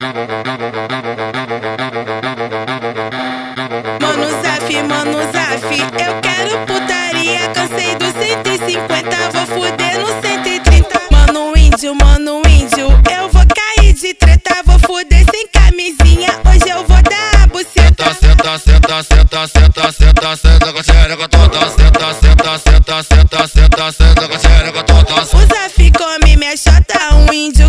Mano Zaf, mano Zaf, eu quero putaria. Cansei do 150, vou fuder no 130. Mano índio, mano índio, eu vou cair de treta. Vou fuder sem camisinha, hoje eu vou dar a buceta. Senta, senta, senta, senta, senta, senta com a xereca toda. Senta, senta, senta, senta, senta, senta com a xereca toda. O Zaf come minha chota, um índio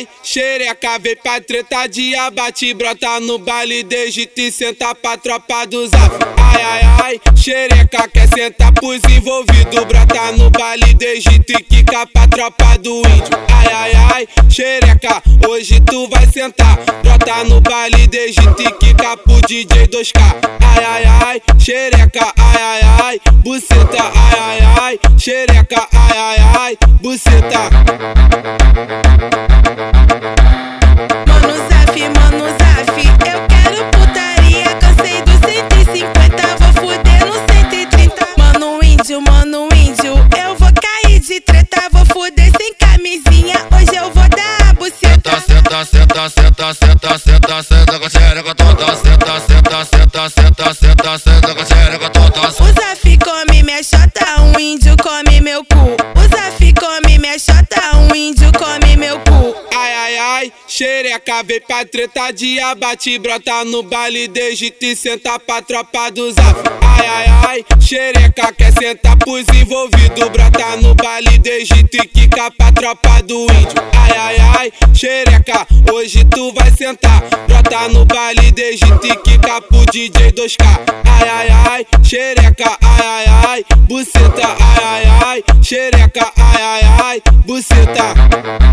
ai, ai, xereca, vem pra treta de abate, brota no baile, Egito e senta pra tropa do zap. Ai, ai, ai, xereca, quer sentar pros envolvidos, brota no baile, Egito e quica pra tropa do índio. Ai, ai, ai, xereca, hoje tu vai sentar, brota no baile, Egito e quica pro DJ 2K. Ai, ai, ai, xereca, ai, ai, ai, buceta, ai, ai, ai, xereca, ai, ai, ai, buceta. Senta, senta, senta, senta, senta, senta com xereca toda. Senta, senta, senta, senta, senta, senta com xereca toda. O Zaf come minha chota, um índio come meu cu. O Zaf come minha chota, um índio come meu cu. Ai, ai, ai, xereca, vem pra treta de abate, brota no baile, Egito e senta pra tropa do zap. Ai, ai, ai, xereca, quer sentar pros envolvidos, brota no baile, Egito e quica pra tropa do índio. Ai, ai, ai, xereca, hoje tu vai sentar, brota no baile, Egito e quica pro DJ 2K. Ai, ai, ai, xereca, ai, ai, ai, buceta, ai, ai, ai, xereca, ai, ai, ai, buceta.